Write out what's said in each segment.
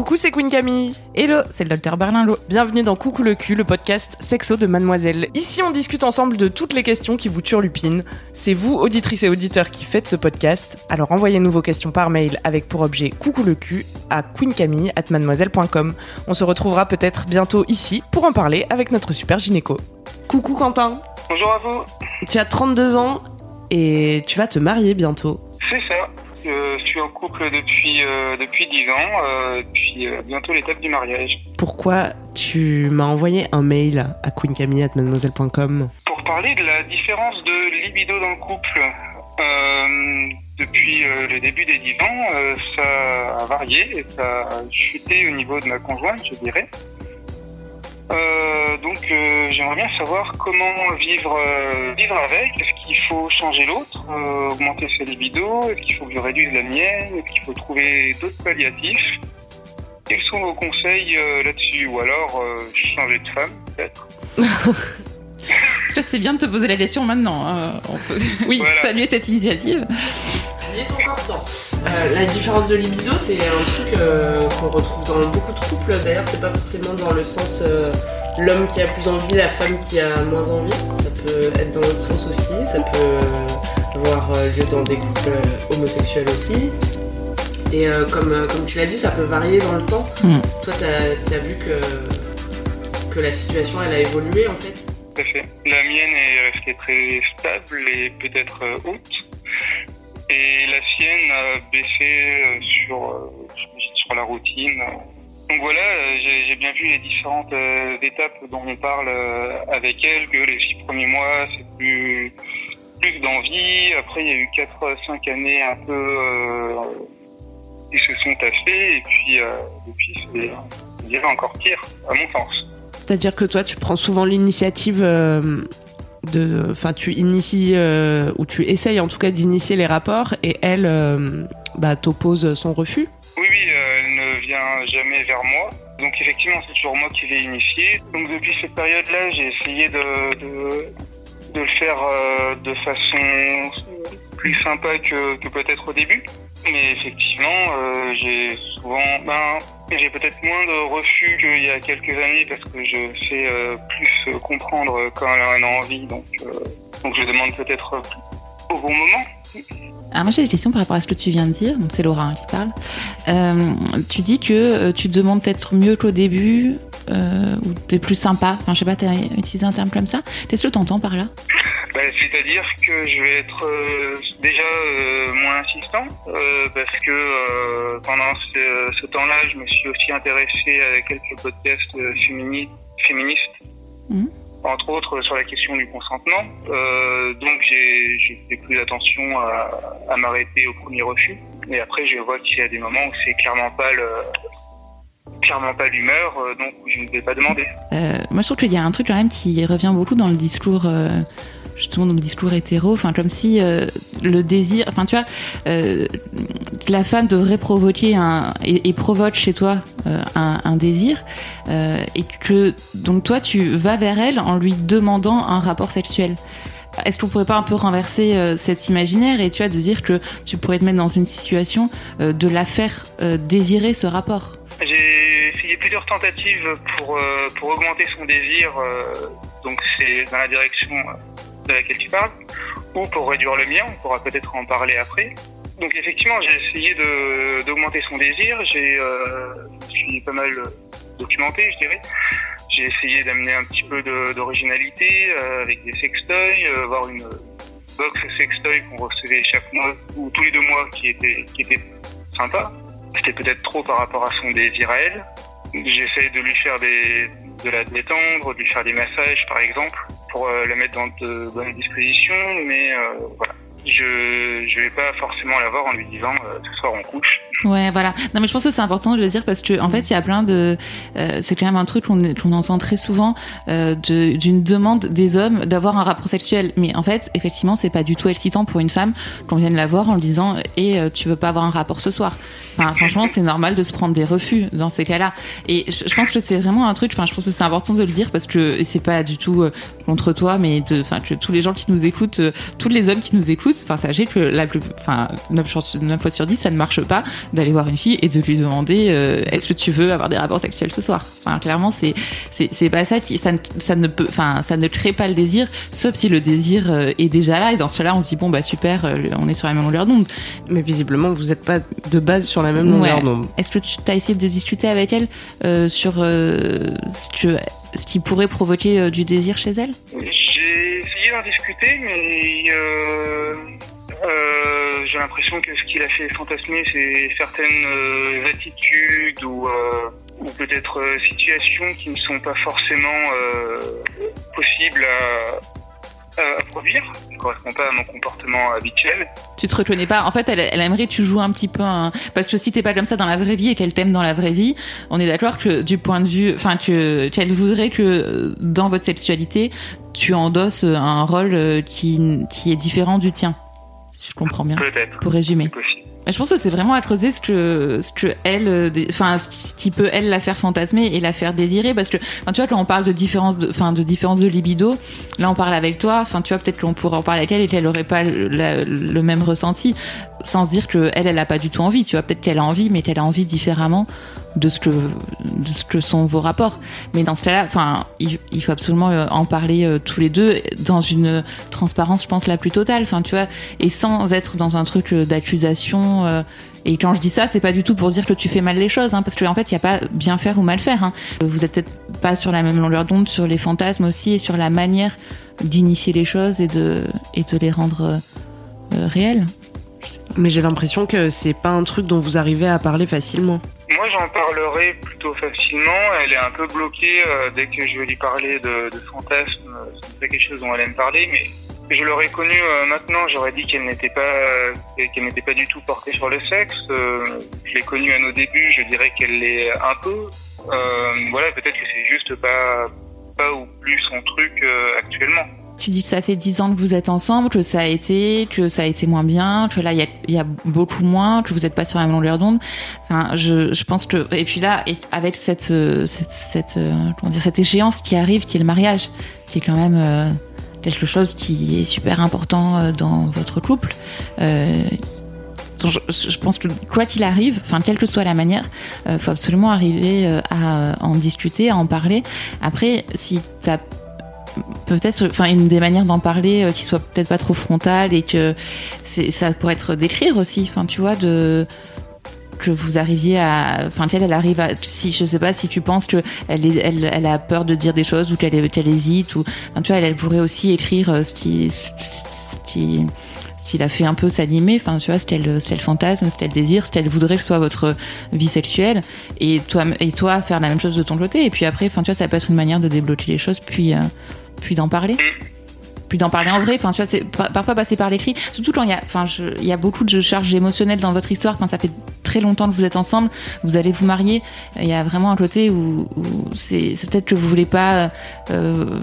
Coucou, c'est Queen Camille. Hello, c'est le docteur Berlinlot. Bienvenue dans Coucou le cul, le podcast sexo de Mademoiselle. Ici, on discute ensemble de toutes les questions qui vous turlupinent. C'est vous, auditrices et auditeurs, qui faites ce podcast. Alors envoyez-nous vos questions par mail avec pour objet Coucou le cul à queencamille@mademoiselle.com. On se retrouvera peut-être bientôt ici pour en parler avec notre super gynéco. Coucou Quentin. Bonjour à vous. Tu as 32 ans et tu vas te marier bientôt. C'est ça. Je suis en couple depuis euh, depuis 10 ans, euh, puis euh, bientôt l'étape du mariage. Pourquoi tu m'as envoyé un mail à queencamille@mademoiselle.com Pour parler de la différence de libido dans le couple, euh, depuis euh, le début des 10 ans, ça a varié et ça a chuté au niveau de ma conjointe, je dirais. Donc j'aimerais bien savoir comment vivre vivre avec. Est-ce qu'il faut changer l'autre, euh, augmenter sa libido Est-ce qu'il faut que je réduise la mienne Est-ce qu'il faut trouver d'autres palliatifs Quels sont vos conseils euh, là-dessus? Ou alors euh, changer de femme peut-être? C'est bien de te poser la question maintenant. hein. On peut oui, Voilà. saluer cette initiative. Il est encore temps. Euh, la différence de libido, c'est un truc euh, qu'on retrouve dans beaucoup de couples. D'ailleurs, c'est pas forcément dans le sens euh, l'homme qui a plus envie, la femme qui a moins envie. Ça peut être dans l'autre sens aussi. Ça peut euh, avoir lieu dans des couples euh, homosexuels aussi. Et euh, comme, euh, comme tu l'as dit, ça peut varier dans le temps. Mm. Toi, t'as as vu que, que la situation, elle a évolué en fait? Tout à fait. La mienne est restée très stable et peut-être euh, haute. Et la sienne a baissé sur, sur la routine. Donc voilà, j'ai bien vu les différentes étapes dont on parle avec elle, que les six premiers mois, c'est plus, plus d'envie. Après, il y a eu 4-5 années un peu euh, qui se sont tassées. Et puis, euh, depuis, c'est, je dirais, encore pire, à mon sens. C'est-à-dire que toi, tu prends souvent l'initiative euh, de. Enfin, tu inities, euh, ou tu essayes en tout cas d'initier les rapports, et elle euh, bah, t'oppose son refus. Oui, oui, euh, elle ne vient jamais vers moi. Donc effectivement, c'est toujours moi qui l'ai initié. Donc depuis cette période-là, j'ai essayé de, de, de le faire euh, de façon plus sympa que, que peut-être au début. Mais effectivement, euh, j'ai souvent, ben, j'ai peut-être moins de refus qu'il y a quelques années parce que je sais euh, plus comprendre quand en a envie. Donc, donc je demande peut-être au bon moment. Alors moi j'ai des questions par rapport à ce que tu viens de dire, donc c'est Laura hein, qui parle. Tu dis que tu demandes peut-être mieux qu'au début, euh, ou t'es plus sympa, enfin je sais pas, t'as utilisé un terme comme ça. Qu'est-ce que t'entends par là? Bah, C'est-à-dire que je vais être euh, déjà euh, moins insistant euh, parce que pendant ce, ce temps-là, je me suis aussi intéressé à quelques podcasts fémini- féministes, Mhm. entre autres sur la question du consentement. Euh, donc j'ai j'ai fait plus attention à, à m'arrêter au premier refus. Et après, je vois qu'il y a des moments où c'est clairement pas le clairement pas l'humeur, euh, donc je ne vais pas demander. Euh, Moi je trouve qu'il y a un truc quand même qui revient beaucoup dans le discours. euh, justement dans le discours hétéro, enfin comme si le désir, enfin tu vois, la femme devrait provoquer et, provoque chez toi un, désir et que donc toi tu vas vers elle en lui demandant un rapport sexuel. Est-ce qu'on pourrait pas un peu renverser cet imaginaire et tu vois de dire que tu pourrais te mettre dans une situation de la faire désirer ce rapport? J'ai essayé plusieurs tentatives pour, euh, pour augmenter son désir, euh, donc c'est dans la direction euh, de laquelle tu parles, ou pour réduire le mien, on pourra peut-être en parler après. Donc effectivement, j'ai essayé de- d'augmenter son désir, j'ai euh, je suis pas mal documenté, je dirais. J'ai essayé d'amener un petit peu de- d'originalité euh, avec des sextoys, euh, avoir une box sextoy qu'on recevait chaque mois ou tous les deux mois qui était, qui était sympa. C'était peut-être trop par rapport à son désir à elle. J'essaie de lui faire des, de la détendre, de lui faire des massages par exemple, pour euh, la mettre dans de bonnes dispositions, mais euh, voilà. Je je vais pas forcément la voir en lui disant euh, ce soir on couche. Ouais, voilà. Non, mais je pense que c'est important de le dire parce que en fait, il y a plein de. euh, c'est quand même un truc qu'on qu'on entend très souvent euh, d'une demande des hommes d'avoir un rapport sexuel. Mais en fait, effectivement, c'est pas du tout excitant pour une femme qu'on vienne la voir en lui disant et euh, tu veux pas avoir un rapport ce soir? Enfin, franchement, c'est normal de se prendre des refus dans ces cas-là. Et je, pense que c'est vraiment un truc. Enfin, je pense que c'est important de le dire parce que c'est pas du tout euh, contre toi, mais de, enfin, que tous les gens qui nous écoutent, euh, tous les hommes qui nous écoutent, enfin, sachez que la plus, enfin, 9, chances- 9 fois sur 10, ça ne marche pas d'aller voir une fille et de lui demander euh, est-ce que tu veux avoir des rapports sexuels ce soir? Enfin, clairement, c'est c'est pas ça qui ça, ça ne peut, enfin, ça ne crée pas le désir, sauf si le désir euh, est déjà là et dans ce cas-là, on se dit bon bah super, euh, on est sur la même longueur d'onde. Mais visiblement, vous n'êtes pas de base sur la même longueur d'onde. Est-ce que tu as essayé de discuter avec elle sur ce que ce qui pourrait provoquer du désir chez elle? J'ai essayé d'en discuter, mais euh, j'ai l'impression que ce qu'il a fait fantasmer, c'est certaines euh, attitudes ou, euh, ou peut-être situations qui ne sont pas forcément possibles à, à, produire, qui ne correspondent pas à mon comportement habituel. Tu te reconnais pas En fait, elle, elle aimerait que tu joues un petit peu un... parce que si t'es pas comme ça dans la vraie vie et qu'elle t'aime dans la vraie vie, on est d'accord que du point de vue, enfin que qu'elle voudrait que dans votre sexualité, tu endosses un rôle qui qui est différent du tien je comprends bien. Pour résumer. Je pense que c'est vraiment à creuser ce que, ce que elle, euh, enfin, ce qui peut elle la faire fantasmer et la faire désirer, parce que, enfin, tu vois, quand on parle de différence de, enfin, de différence de libido, là, on parle avec toi, enfin, tu vois, peut-être qu'on pourrait en parler avec elle et qu'elle aurait pas le, le, même ressenti, sans se dire que elle, elle a pas du tout envie, tu vois, peut-être qu'elle a envie, mais qu'elle a envie différemment de ce que de ce que sont vos rapports. Mais dans ce cas-là enfin il, faut absolument euh, en parler euh, tous les deux dans une transparence je pense la plus totale. Enfin tu vois et sans être dans un truc euh, d'accusation et quand je dis ça c'est pas du tout pour dire que tu fais mal les choses hein, parce qu'en en fait il y a pas bien faire ou mal faire hein. vous êtes peut-être pas sur la même longueur d'onde sur les fantasmes aussi et sur la manière d'initier les choses et de et de les rendre réelles mais j'ai l'impression que c'est pas un truc dont vous arrivez à parler facilement moi, j'en parlerai plutôt facilement. Elle est un peu bloquée euh, dès que je vais lui parler de, de fantasmes. C'est pas quelque chose dont elle aime parler, mais je l'aurais connue euh, maintenant. J'aurais dit qu'elle n'était pas qu'elle n'était pas du tout portée sur le sexe. Euh, je l'ai connue à nos débuts. Je dirais qu'elle l'est un peu. voilà, peut-être que c'est juste pas pas ou plus son truc actuellement. Tu dis que ça fait dix ans que vous êtes ensemble, que ça a été, que ça a été moins bien, que là il y a, beaucoup moins, que vous n'êtes pas sur la même longueur d'onde. Enfin, je, pense que et puis là, avec cette cette, cette comment dire cette échéance qui arrive, qui est le mariage, qui est quand même euh, quelque chose qui est super important euh, dans votre couple. Euh, je, pense que quoi qu'il arrive, enfin quelle que soit la manière, euh, faut absolument arriver à en discuter, à en parler. Après, si t'as peut-être enfin une des manières d'en parler euh, qui soit peut-être pas trop frontale et que ça pourrait être d'écrire aussi. Enfin tu vois que vous arriviez à enfin qu'elle elle arrive à si je sais pas si tu penses que elle, elle, a peur de dire des choses ou qu'elle qu'elle hésite ou enfin, tu vois elle, elle, pourrait aussi écrire euh, ce qui ce qui qui la fait un peu s'animer, enfin tu vois, ce qu'elle, ce fantasme, ce qu'elle désire, ce qu'elle voudrait que soit votre vie sexuelle, et toi, et toi faire la même chose de ton côté, et puis après, enfin tu vois, ça peut être une manière de débloquer les choses, puis euh, puis d'en parler. Puis d'en parler en vrai. Enfin tu vois c'est parfois passer par l'écrit. Surtout quand il y a beaucoup de charges émotionnelles dans votre histoire. Enfin ça fait très longtemps que vous êtes ensemble, vous allez vous marier. Il y a vraiment un côté où, c'est peut-être que vous voulez pas euh,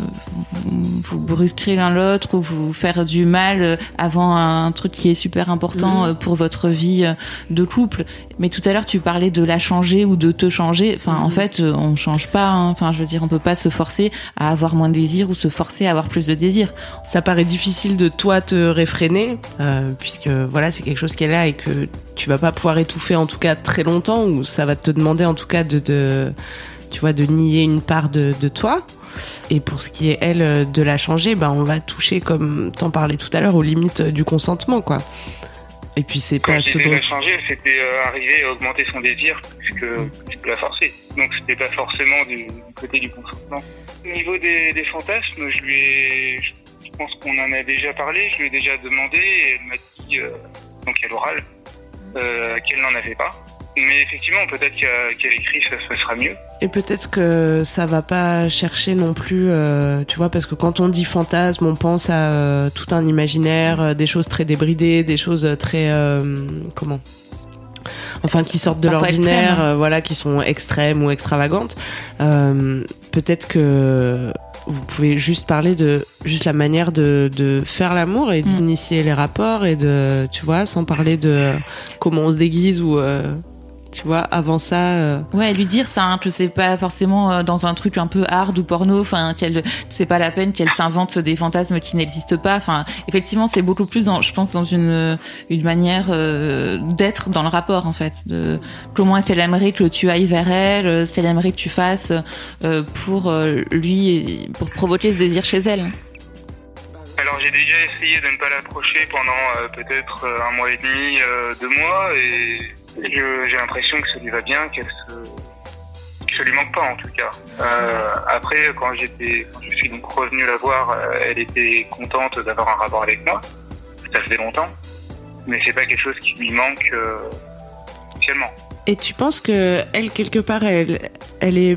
vous brusquer l'un l'autre ou vous faire du mal avant un truc qui est super important mhm. pour votre vie de couple. Mais tout à l'heure, tu parlais de la changer ou de te changer. Enfin, en mhm. fait, on change pas. Hein. Enfin, je veux dire, on peut pas se forcer à avoir moins de désir ou se forcer à avoir plus de désir. Ça paraît difficile de toi te réfréner, euh, puisque voilà, c'est quelque chose qui est là et que tu vas pas pouvoir étouffer en tout cas très longtemps ou ça va te demander en tout cas de, de tu vois de nier une part de, de, toi. Et pour ce qui est elle de la changer ben on va toucher comme t'en parlais tout à l'heure aux limites du consentement quoi. Et puis c'est pas ce dont... changer c'était euh, arriver à augmenter son désir plus que, la forcer. Donc c'était pas forcément du, côté du consentement. Au niveau des, des fantasmes je lui ai je pense qu'on en a déjà parlé je lui ai déjà demandé et elle m'a dit euh, donc à l'oral euh, qu'elle n'en avait pas. Mais effectivement, peut-être qu'elle écrit, ça, ça, sera mieux. Et peut-être que ça va pas chercher non plus, euh, tu vois, parce que quand on dit fantasme, on pense à euh, tout un imaginaire, des choses très débridées, des choses très comment? Enfin qui sortent de l'ordinaire, voilà, qui sont extrêmes ou extravagantes. Peut-être que vous pouvez juste parler de juste la manière de, de faire l'amour et mm. d'initier les rapports et de tu vois sans parler de comment on se déguise ou euh, tu vois, avant ça. Euh... Ouais, lui dire ça, hein, que c'est pas forcément euh, dans un truc un peu hard ou porno, enfin, qu'elle, c'est pas la peine qu'elle s'invente des fantasmes qui n'existent pas. Enfin, effectivement, c'est beaucoup plus, dans, je pense, dans une une manière euh, d'être dans le rapport, en fait, de comment est-ce qu'elle aimerait que tu ailles vers elle, ce qu'elle aimerait que tu fasses euh, pour lui, pour provoquer ce désir chez elle. Alors j'ai déjà essayé de ne pas l'approcher pendant peut-être un mois et demi, deux mois, et j'ai l'impression que ça lui va bien, qu'elle se, que ça lui manque pas en tout cas. Euh, après, quand j'étais, je suis donc revenu la voir, euh, elle était contente d'avoir un rapport avec moi. Ça faisait longtemps, mais c'est pas quelque chose qui lui manque euh. Et tu penses que elle quelque part, elle, elle est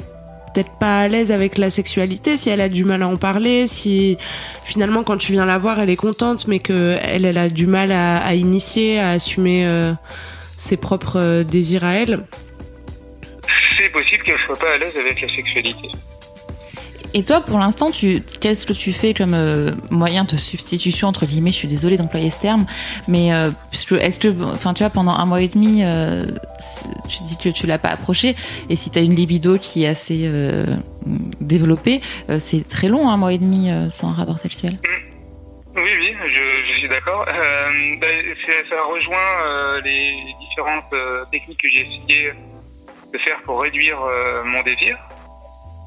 peut-être pas à l'aise avec la sexualité, si elle a du mal à en parler, si finalement quand tu viens la voir, elle est contente, mais que elle, elle a du mal à, à initier, à assumer euh, ses propres euh, désirs à elle C'est possible qu'elle soit pas à l'aise avec la sexualité. Et toi, pour l'instant, tu, qu'est-ce que tu fais comme euh, moyen de substitution entre guillemets? Je suis désolée d'employer ce terme, mais euh, est-ce que, enfin, tu vois, pendant un mois et demi, tu dis que tu l'as pas approché, et si tu as une libido qui est assez développée, c'est très long, un mois et demi sans rapport sexuel? Mm. Ben, ça rejoint euh, les différentes euh, techniques que j'ai essayé de faire pour réduire euh, mon désir.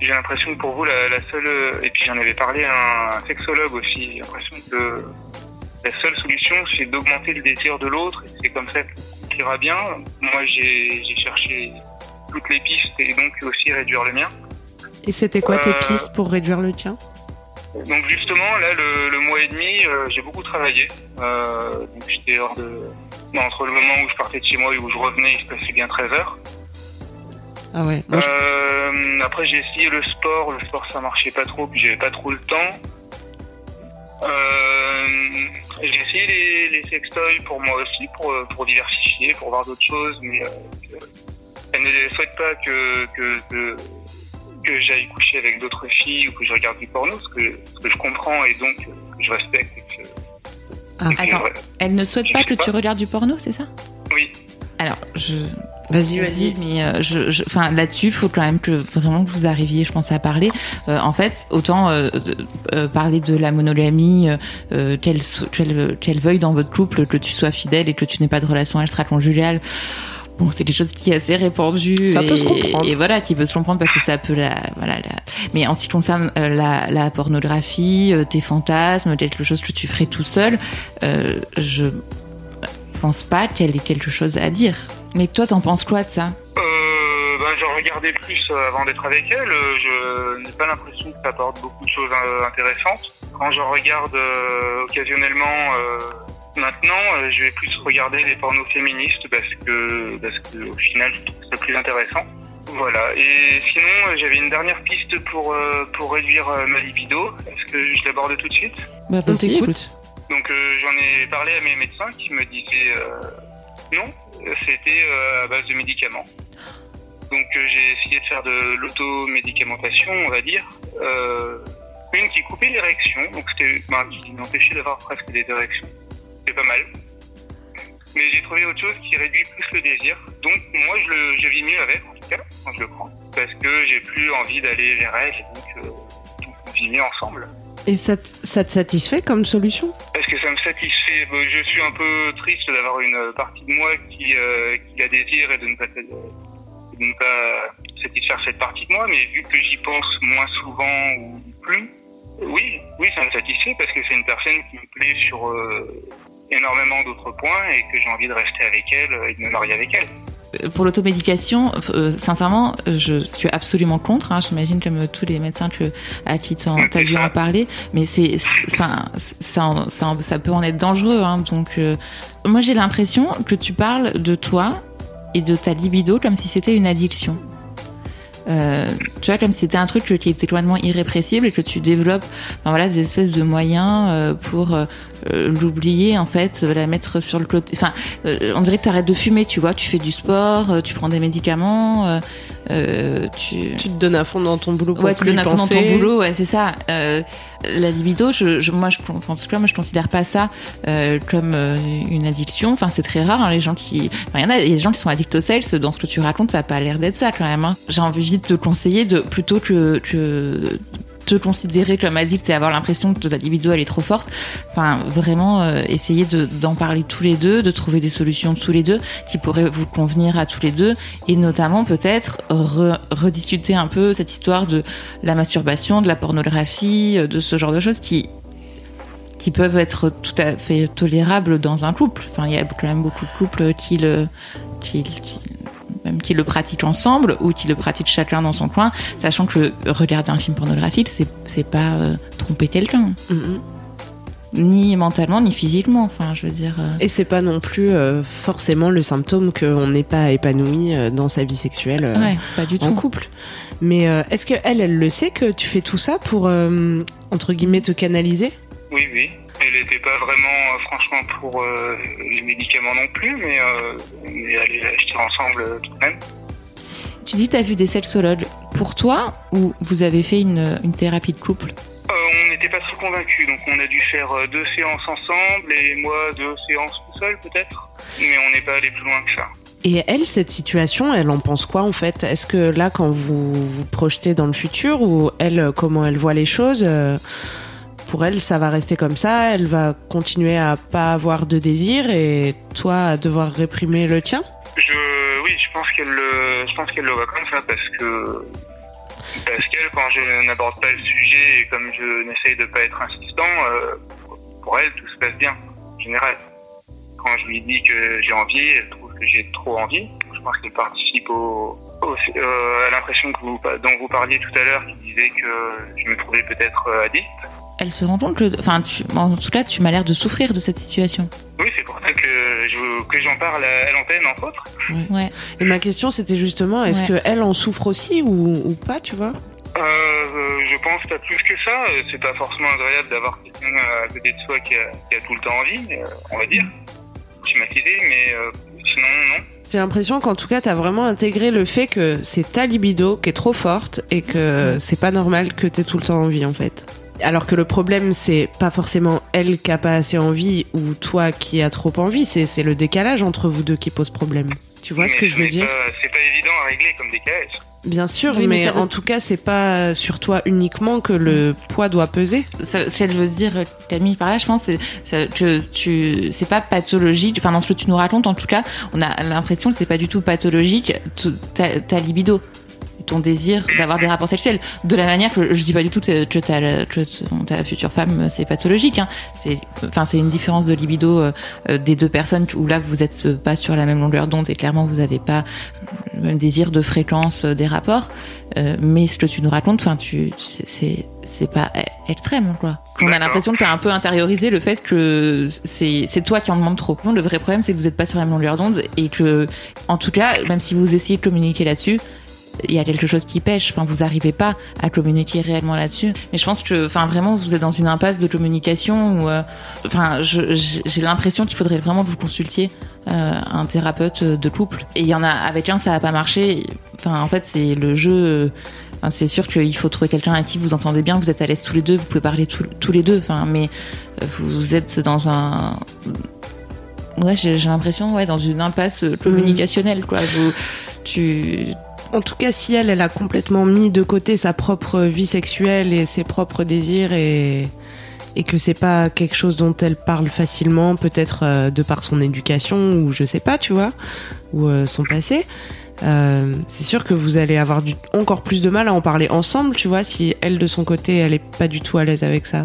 J'ai l'impression que pour vous, la, la seule, et puis j'en avais parlé à un sexologue aussi, j'ai l'impression que la seule solution, c'est d'augmenter le désir de l'autre, c'est comme ça qu'il ira bien. Moi, j'ai cherché toutes les pistes et donc aussi réduire le mien. Et c'était quoi tes pistes pour réduire le tien? Donc justement, là, le, le mois et demi, euh, j'ai beaucoup travaillé. Euh, donc j'étais hors de... entre le moment où je partais de chez moi et où je revenais, il se passait bien 13 heures. Ah ouais. euh, Après, j'ai essayé le sport. Le sport, ça marchait pas trop, puis j'avais pas trop le temps. J'ai essayé les, les sextoys pour moi aussi, pour, pour diversifier, pour voir d'autres choses, mais elle ne souhaite pas que, que, que que j'aille coucher avec d'autres filles ou que je regarde du porno, ce que, ce que je comprends et donc que je respecte. Et que, ah. Attends, elle ne souhaite pas que pas. tu regardes du porno, c'est ça? Oui. Alors, je. Vas-y, vas-y. Mais euh, je, je, enfin, là-dessus, il faut quand même que vraiment que vous arriviez, je pense, à parler. Euh, en fait, autant euh, euh parler de la monogamie, euh, qu'elle veuille dans votre couple que tu sois fidèle et que tu n'aies pas de relation extra-conjugale bon, c'est quelque chose qui est assez répandu. Ça et, peut se comprendre. Et voilà, qui peut se comprendre parce que ça peut la, voilà, la... mais en ce qui concerne euh, la, la, pornographie, euh, tes fantasmes, quelque chose que tu ferais tout seul, euh, je pense pas qu'elle ait quelque chose à dire. Mais toi, t'en penses quoi de ça? Euh, ben, je regardais plus avant d'être avec elle. Je n'ai pas l'impression que ça apporte beaucoup de choses intéressantes. Quand je regarde euh, occasionnellement euh, Maintenant, euh, je vais plus regarder les pornos féministes parce que, parce que au final, je trouve ça plus intéressant. Voilà. Et sinon, euh, j'avais une dernière piste pour, euh, pour réduire ma libido. Est-ce que je l'aborde tout de suite? Bah, vas-y, écoute. Donc, euh, j'en ai parlé à mes médecins qui me disaient non, c'était à base de médicaments. Donc, j'ai essayé de faire de l'automédicamentation, on va dire. une qui coupait l'érection, donc c'était ben, qui m'empêchait d'avoir presque des érections c'est pas mal. Mais j'ai trouvé autre chose qui réduit plus le désir. Donc moi, je, le, je vis mieux avec, en tout cas, quand je le prends. Parce que j'ai plus envie d'aller vers elle, et donc, euh, donc on vit mieux ensemble. Et ça, ça te satisfait comme solution? Est-ce que ça me satisfait Je suis un peu triste d'avoir une partie de moi qui, euh, qui la désire et de ne, pas, de ne pas satisfaire cette partie de moi, mais vu que j'y pense moins souvent ou plus, oui, oui, ça me satisfait parce que c'est une personne qui me plaît sur euh, énormément d'autres points et que j'ai envie de rester avec elle et de me marier avec elle. Pour l'automédication, euh, sincèrement, je suis absolument contre. Hein, J'imagine comme tous les médecins que, à qui tu as dû en parler, mais c'est, enfin, ça, ça, ça, peut en être dangereux. Hein, donc, euh, moi, j'ai l'impression que tu parles de toi et de ta libido comme si c'était une addiction. Euh, tu vois, comme si c'était un truc qui était complètement irrépressible et que tu développes enfin, voilà, des espèces de moyens euh, pour euh, l'oublier, en fait, la mettre sur le côté. Enfin, on dirait que tu arrêtes de fumer, tu vois, tu fais du sport, tu prends des médicaments, tu... tu te donnes à fond dans ton boulot pour Ouais, tu te donnes à fond dans ton boulot, ouais, c'est ça. La libido, je, moi, je, en tout cas, moi, je considère pas ça comme une addiction. Enfin, c'est très rare, hein, les gens qui. Enfin, il y en a, a des gens qui sont addicts au sales, dans ce que tu racontes, ça n'a pas l'air d'être ça quand même. Hein. J'ai envie de te conseiller de plutôt que, que te considérer comme addict et avoir l'impression que ta libido elle est trop forte. Enfin, vraiment euh, essayer d'en parler tous les deux, de trouver des solutions tous les deux qui pourraient vous convenir à tous les deux et notamment peut-être rediscuter un peu cette histoire de la masturbation, de la pornographie, de ce genre de choses qui qui peuvent être tout à fait tolérables dans un couple. Enfin, il y a quand même beaucoup de couples qui le, qui, même qui le pratiquent ensemble ou qui le pratiquent chacun dans son coin, sachant que regarder un film pornographique, c'est, c'est pas euh, tromper quelqu'un. Mm-hmm. Ni mentalement, ni physiquement. Enfin, je veux dire. Euh. Et c'est pas non plus euh, forcément le symptôme qu'on n'est pas épanoui dans sa vie sexuelle pas du en tout. couple. Mais est-ce que elle, elle le sait que tu fais tout ça pour entre guillemets te canaliser? Oui, oui. Elle n'était pas vraiment, euh, franchement, pour euh, les médicaments non plus, mais euh, on est allé acheter ensemble tout de même. Tu dis que tu as vu des sexologues. Pour toi, ou vous avez fait une, une thérapie de couple? On n'était pas trop convaincus, donc on a dû faire deux séances ensemble et moi deux séances tout seul peut-être, mais on n'est pas allé plus loin que ça. Et elle, cette situation, elle en pense quoi en fait? Est-ce que là, quand vous vous projetez dans le futur, ou elle, comment elle voit les choses pour elle, ça va rester comme ça. Elle va continuer à pas avoir de désir et toi à devoir réprimer le tien? Je, oui, je pense qu'elle, je pense le voit comme ça parce que parce qu'elle, quand je n'aborde pas le sujet et comme je n'essaye de pas être insistant, euh, pour elle, tout se passe bien, en général. Quand je lui dis que j'ai envie, elle trouve que j'ai trop envie. Je pense qu'elle participe au, euh, à l'impression dont vous parliez tout à l'heure, qui disait que je me trouvais peut-être euh, addict elle se rend compte que, enfin, en tout cas, tu m'as l'air de souffrir de cette situation. Oui, c'est pour ça que, que j'en parle à l'antenne, entre autres. Ouais. Et ma question, c'était justement, est-ce que qu'elle en souffre aussi ou, ou pas, tu vois? Euh, je pense pas plus que ça. C'est pas forcément agréable d'avoir quelqu'un à côté de soi qui a, qui a tout le temps envie, euh, on va dire. Schématisé, mais euh, sinon, non. J'ai l'impression qu'en tout cas, t'as vraiment intégré le fait que c'est ta libido qui est trop forte et que c'est pas normal que t'aies tout le temps envie, en fait. Alors que le problème, c'est pas forcément elle qui a pas assez envie ou toi qui as trop envie, c'est le décalage entre vous deux qui pose problème. Tu vois ce que je veux dire C'est pas évident à régler comme décalage. Bien sûr, mais, en tout cas, c'est pas sur toi uniquement que le poids doit peser. ce qu'elle veut dire, Camille, par là, je pense, c'est que tu, c'est pas pathologique. Enfin, dans ce que tu nous racontes, en tout cas, on a l'impression que c'est pas du tout pathologique ta libido ton désir d'avoir des rapports sexuels. De la manière que je dis pas du tout que, ta, ta future femme c'est pathologique. Hein. C'est, enfin, c'est une différence de libido euh, euh, des deux personnes où là vous êtes pas sur la même longueur d'onde et clairement vous avez pas le même désir de fréquence euh, des rapports. mais ce que tu nous racontes, enfin, tu, c'est, c'est pas extrême quoi. On a l'impression que tu as un peu intériorisé le fait que c'est c'est toi qui en demande trop. Le vrai problème c'est que vous êtes pas sur la même longueur d'onde et que en tout cas même si vous essayez de communiquer là-dessus, il y a quelque chose qui pêche. Enfin, vous n'arrivez pas à communiquer réellement là-dessus. Mais je pense que, enfin, vraiment, vous êtes dans une impasse de communication où, euh, enfin, j'ai l'impression qu'il faudrait vraiment que vous consultiez euh, un thérapeute de couple. Et il y en a avec un, ça n'a pas marché. Enfin, en fait, c'est le jeu. Enfin, c'est sûr qu'il faut trouver quelqu'un à qui vous entendez bien, vous êtes à l'aise tous les deux, vous pouvez parler tous les deux. Enfin, mais vous êtes dans un ouais j'ai l'impression ouais dans une impasse communicationnelle quoi vous tu en tout cas, si elle, elle a complètement mis de côté sa propre vie sexuelle et ses propres désirs et, et que c'est pas quelque chose dont elle parle facilement, peut-être euh, de par son éducation ou je sais pas, tu vois, ou euh, son passé, euh, c'est sûr que vous allez avoir encore plus de mal à en parler ensemble, tu vois, si elle de son côté, elle est pas du tout à l'aise avec ça.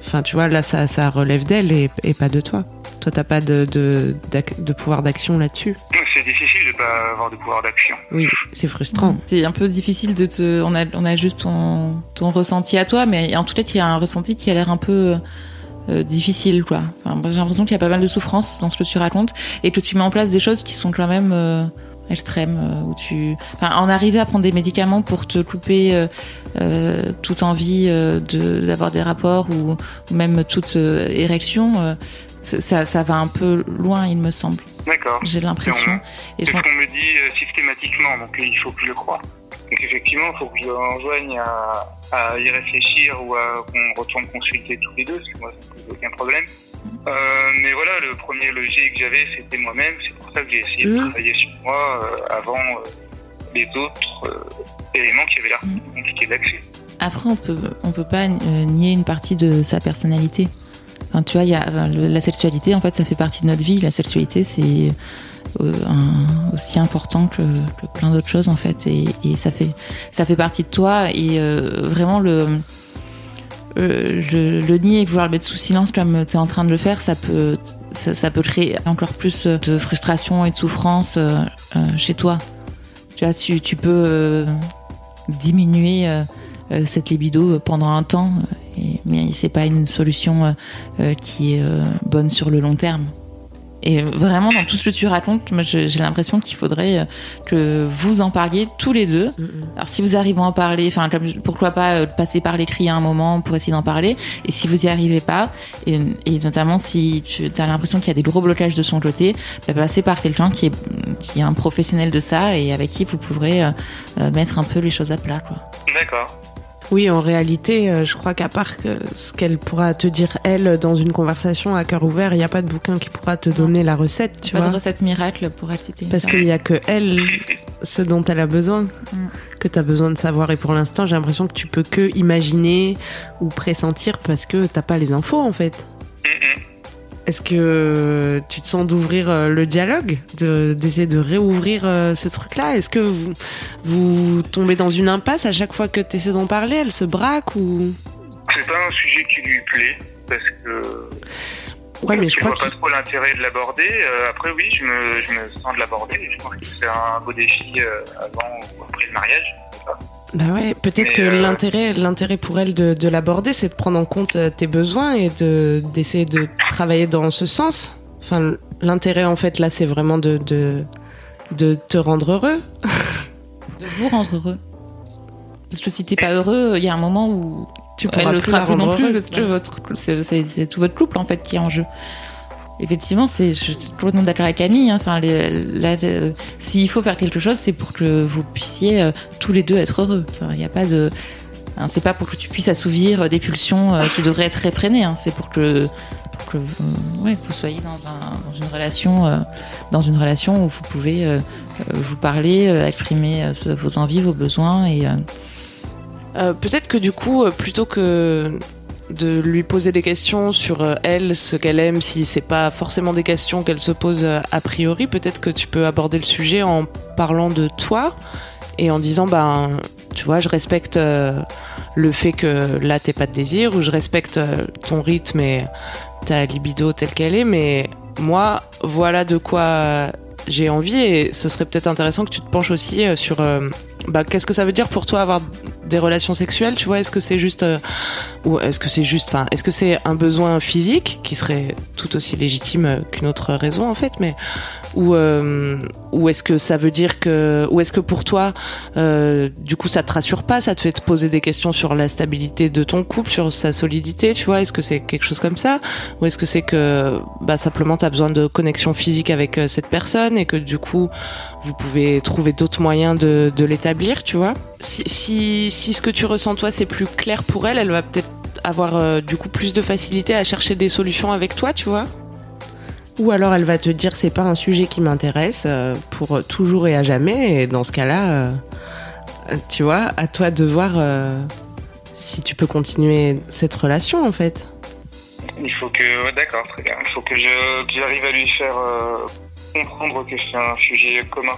Enfin, tu vois, là, ça, ça relève d'elle et pas de toi. Toi, t'as pas de, de, de pouvoir d'action là-dessus? C'est difficile de pas avoir de pouvoir d'action. Oui, c'est frustrant. C'est un peu difficile de te. On a, on a juste ton, ton ressenti à toi, mais en tout cas, il y a un ressenti qui a l'air un peu. Euh, difficile quoi. Enfin, j'ai l'impression qu'il y a pas mal de souffrance dans ce que tu racontes et que tu mets en place des choses qui sont quand même euh, extrême euh, où tu, enfin, en arriver à prendre des médicaments pour te couper euh, euh, toute envie euh, de d'avoir des rapports ou, ou même toute euh, érection, euh, ça, ça va un peu loin, il me semble. D'accord. J'ai l'impression. C'est ce qu'on me dit euh, systématiquement, donc il faut que je le croie. Donc effectivement, il faut que je enjoigne à, à y réfléchir ou à qu'on retourne consulter tous les deux, parce que moi ça ne pose aucun problème. Euh, mais voilà, le premier logique que j'avais, c'était moi-même. C'est pour ça que j'ai essayé de travailler sur moi euh, avant euh, les autres éléments qui avaient l'air Mhm. compliqués d'accès. Après, on peut, on peut pas nier une partie de sa personnalité. Tu vois, y a la sexualité, en fait, ça fait partie de notre vie. La sexualité, c'est euh, aussi important que, plein d'autres choses, en fait, et, ça fait, ça fait partie de toi. Et euh, vraiment le, euh, le, nier et vouloir le mettre sous silence comme tu es en train de le faire, ça peut, ça, peut créer encore plus de frustration et de souffrance chez toi. Tu vois, tu, peux diminuer cette libido pendant un temps, mais c'est pas une solution euh, euh, qui est euh, bonne sur le long terme. Et vraiment, dans tout ce que tu racontes, moi, j'ai l'impression qu'il faudrait que vous en parliez tous les deux. Mm. Alors, si vous arrivez à en parler, enfin, pourquoi pas euh, passer par l'écrit à un moment pour essayer d'en parler. Et si vous y arrivez pas, et, et notamment si tu as l'impression qu'il y a des gros blocages de son côté, bah, passer par quelqu'un qui est, qui est un professionnel de ça et avec qui vous pourrez euh, mettre un peu les choses à plat, quoi. D'accord. Oui, en réalité, euh, je crois qu'à part que ce qu'elle pourra te dire, elle, dans une conversation à cœur ouvert, il n'y a pas de bouquin qui pourra te donner la recette, tu Pas vois. de recette miracle pour citer. Parce qu'il n'y a que elle, ce dont elle a besoin, que tu as besoin de savoir. Et pour l'instant, j'ai l'impression que tu peux que imaginer ou pressentir parce que t'as pas les infos, en fait. Est-ce que tu te sens d'ouvrir euh, le dialogue, de- d'essayer de réouvrir euh, ce truc-là? Est-ce que vous, vous tombez dans une impasse à chaque fois que tu essaies d'en parler? Elle se braque ou? C'est pas un sujet qui lui plaît, parce que Ouais, mais je je crois vois pas que trop l'intérêt de l'aborder. Euh, après, oui, je me, je me sens de l'aborder. Je pense que c'est un beau défi euh, avant ou après le mariage. Bah ouais, peut-être que euh, l'intérêt, l'intérêt pour elle de, de l'aborder, c'est de prendre en compte euh, tes besoins et de d'essayer de travailler dans ce sens. Enfin, l'intérêt en fait là, c'est vraiment de, de de te rendre heureux. de vous rendre heureux. Parce que si t'es pas heureux, il y a un moment où Tu elle pourras le plus sera la plus non plus heureuse, parce que ouais. votre c'est, c'est, c'est tout votre couple en fait qui est en jeu. Effectivement, c'est je suis complètement d'accord avec Camille. hein. Enfin, là, s'il faut faire quelque chose, c'est pour que vous puissiez euh, tous les deux être heureux. Enfin, il n'y a pas de, hein, c'est pas pour que tu puisses assouvir euh, des pulsions euh, qui devraient être réfrénées. hein. C'est pour que, pour que vous, ouais, vous soyez dans, dans une relation, euh, dans une relation où vous pouvez vous parler, exprimer vos envies, vos besoins et Peut-être que du coup, plutôt que de lui poser des questions sur euh, elle, ce qu'elle aime, si c'est pas forcément des questions qu'elle se pose euh, a priori, peut-être que tu peux aborder le sujet en parlant de toi et en disant, ben, tu vois, je respecte euh, le fait que là t'aies pas de désir ou je respecte ton rythme et ta libido telle qu'elle est, mais moi, voilà de quoi j'ai envie et ce serait peut-être intéressant que tu te penches aussi euh, sur euh, bah, qu'est-ce que ça veut dire pour toi avoir des relations sexuelles, tu vois? Est-ce que c'est juste euh, ou est-ce que c'est juste enfin est-ce que c'est un besoin physique qui serait tout aussi légitime qu'une autre raison en fait? Mais ou euh, ou est-ce que ça veut dire que ou est-ce que pour toi euh, du coup ça te rassure pas, ça te fait te poser des questions sur la stabilité de ton couple, sur sa solidité, tu vois? Est-ce que c'est quelque chose comme ça? Ou est-ce que c'est que bah simplement tu as besoin de connexion physique avec euh, cette personne et que du coup vous pouvez trouver d'autres moyens de, de l'établir, tu vois? Si, si, si ce que tu ressens toi c'est plus clair pour elle, elle va peut-être avoir euh, du coup plus de facilité à chercher des solutions avec toi, tu vois? Ou alors elle va te dire c'est pas un sujet qui m'intéresse euh, pour toujours et à jamais, et dans ce cas-là, euh, tu vois, à toi de voir euh, si tu peux continuer cette relation en fait. Il faut que, ouais, d'accord, très bien. Il faut que j'arrive à lui faire euh, comprendre que c'est un sujet commun.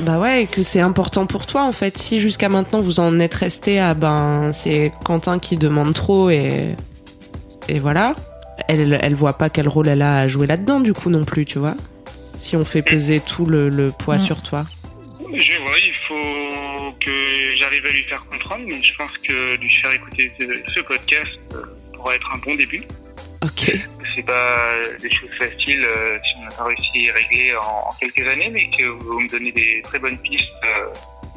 Bah ouais, et que c'est important pour toi en fait. Si jusqu'à maintenant vous en êtes resté à ben c'est Quentin qui demande trop et et voilà, elle elle voit pas quel rôle elle a à jouer là-dedans du coup non plus, tu vois. Si on fait peser tout le, le poids Mm. sur toi. Je vois, il faut que j'arrive à lui faire comprendre, mais je pense que lui faire écouter ce, ce podcast euh, pourra être un bon début. Ok. C'est pas des choses faciles euh, si on n'a pas réussi à y régler en, en quelques années, mais que vous me donnez des très bonnes pistes. euh,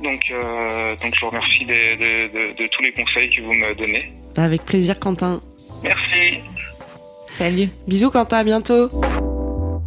donc, euh, donc, je vous remercie de, de- de- de tous les conseils que vous me donnez. Bah, avec plaisir, Quentin. Merci. Salut. Bisous, Quentin, à bientôt.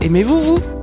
aimez-vous vous?